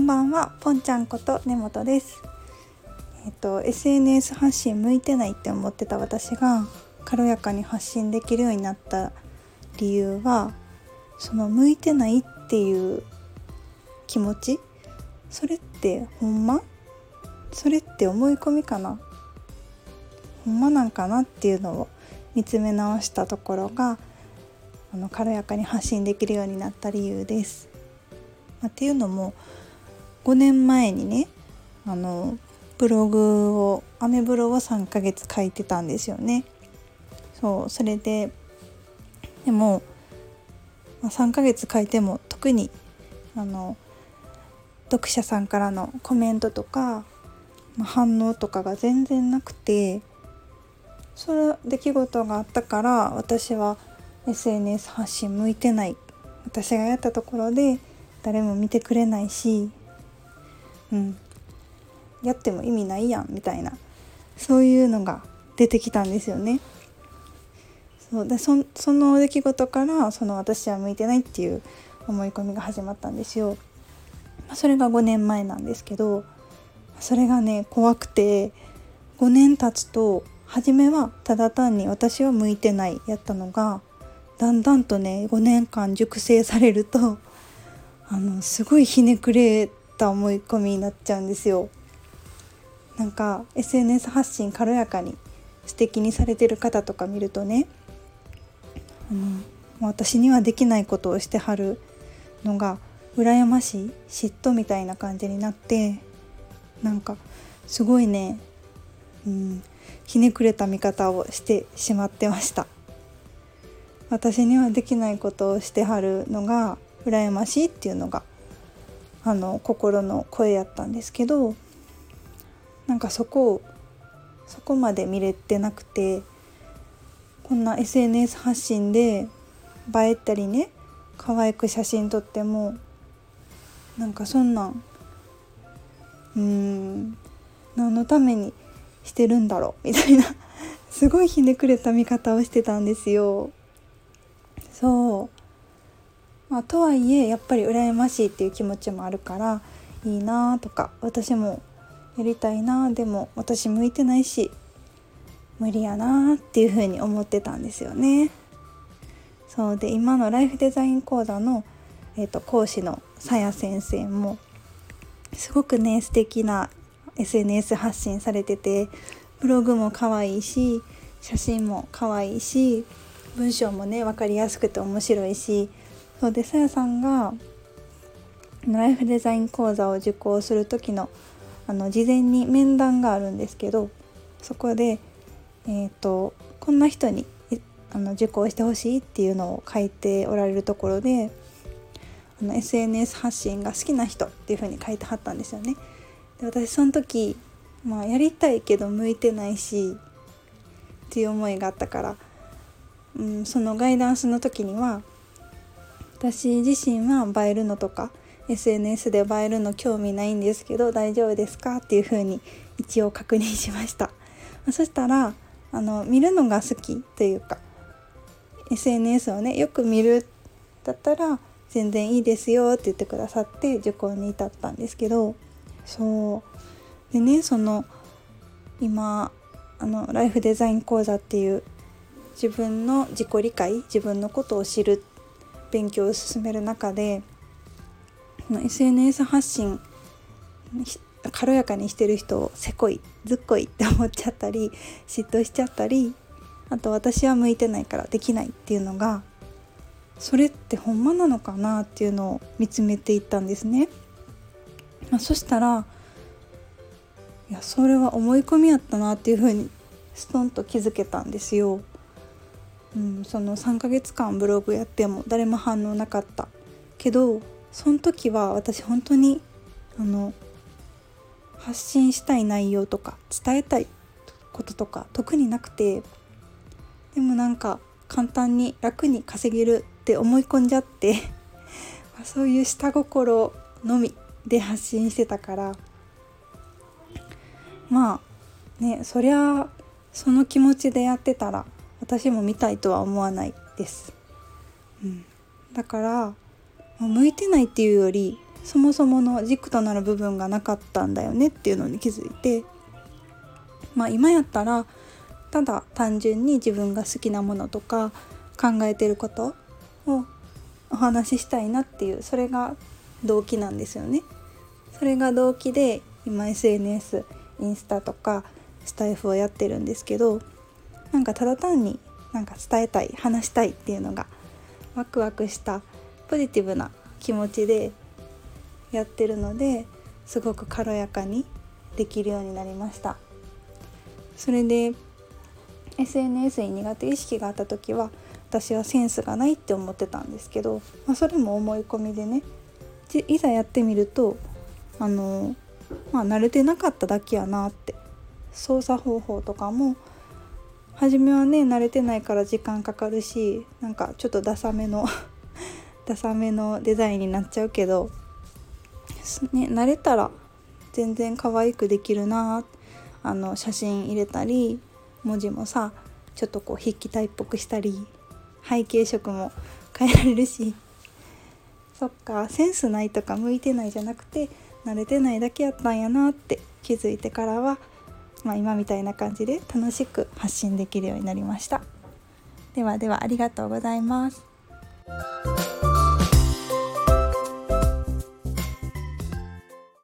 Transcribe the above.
んばんはぽんちゃんこと根本です。えっ、と SNS 発信向いてないって思ってた私が軽やかに発信できるようになった理由はその向いてないっていう気持ち？それってほんま？それって思い込みかな？ほんまなんかなっていうのを見つめ直したところがあの軽やかに発信できるようになった理由です。まあ、っていうのも5年前にねあのブログをアメブロを3ヶ月書いてたんですよね。そうそれででも、まあ、3ヶ月書いても特にあの読者さんからのコメントとか、まあ、反応とかが全然なくてその出来事があったから私は SNS 発信向いてない私がやったところで誰も見てくれないしうんやっても意味ないやんみたいなそういうのが出てきたんですよね。そうでその出来事からその私は向いてないっていう思い込みが始まったんですよ。ま、それが5年前なんですけどそれがね怖くて5年経つと初めはただ単に私は向いてないやったのがだんだんとね5年間熟成されるとあのすごいひねくれた思い込みになっちゃうんですよ。なんか SNS 発信軽やかに素敵にされてる方とか見るとねあの私にはできないことをしてはるのが羨ましい嫉妬みたいな感じになってなんかすごいね、うん、ひねくれた見方をしてしまってました。私にはできないことをしてはるのが羨ましいっていうのがあの心の声やったんですけどなんかそこをそこまで見れてなくてこんな SNS 発信で映えたりね可愛く写真撮ってもなんかそんなんうん何のためにしてるんだろうみたいなすごいひねくれた見方をしてたんですよ。そうまあとはいえやっぱり羨ましいっていう気持ちもあるからいいなとか私もやりたいなでも私向いてないし無理やなっていうふうに思ってたんですよね。そうで今のライフデザイン講座の、えーと、講師のさや先生もすごくね素敵な SNS 発信されててブログも可愛いし写真も可愛いし文章もね分かりやすくて面白いしそうでさやさんがライフデザイン講座を受講する時のあの事前に面談があるんですけどそこで、えーと、こんな人にあの受講してほしいっていうのを書いておられるところであの SNS 発信が好きな人っていうふうに書いてはったんですよね。で私その時、まあ、やりたいけど向いてないしっていう思いがあったからうん、そのガイダンスの時には私自身は映えるのとか SNS で映えるの興味ないんですけど大丈夫ですかっていう風に一応確認しました。そしたらあの見るのが好きというか SNS をねよく見るだったら全然いいですよって言ってくださって受講に至ったんですけどそう。でねその今あのライフデザイン講座っていう自分の自己理解自分のことを知る勉強を進める中で SNS 発信軽やかにしてる人をせこいずっこいって思っちゃったり 嫉妬しちゃったりあと私は向いてないからできないっていうのがそれってほんまなのかなっていうのを見つめていったんですね。まあ、そしたらいやそれは思い込みやったなっていうふうにストンと気づけたんですよ。うん、その3ヶ月間ブログやっても誰も反応なかったけどその時は私本当にあの発信したい内容とか伝えたいこととか特になくてでもなんか簡単に楽に稼げるって思い込んじゃって そういう下心のみで発信してたからまあねそりゃその気持ちでやってたら私も見たいとは思わないです、うん、だから向いてないっていうよりそもそもの軸となる部分がなかったんだよねっていうのに気づいてまあ今やったらただ単純に自分が好きなものとか考えてることをお話ししたいなっていうそれが動機なんですよね。それが動機で今 SNS インスタとかスタイフをやってるんですけどなんかただ単になんか伝えたい話したいっていうのがワクワクしたポジティブな気持ちでやってるのですごく軽やかにできるようになりました。それで SNS に苦手意識があった時は私はセンスがないって思ってたんですけど、まあ、それも思い込みでねいざやってみるとあのまあ慣れてなかっただけやなって操作方法とかも初めはね慣れてないから時間かかるしなんかちょっとダサめの ダサめのデザインになっちゃうけど、ね、慣れたら全然可愛くできるなあの写真入れたり文字もさちょっとこう筆記体っぽくしたり背景色も 変えられるし。そっかセンスないとか向いてないじゃなくて慣れてないだけやったんやなって気づいてからは、まあ、今みたいな感じで楽しく発信できるようになりました。ではではありがとうございます。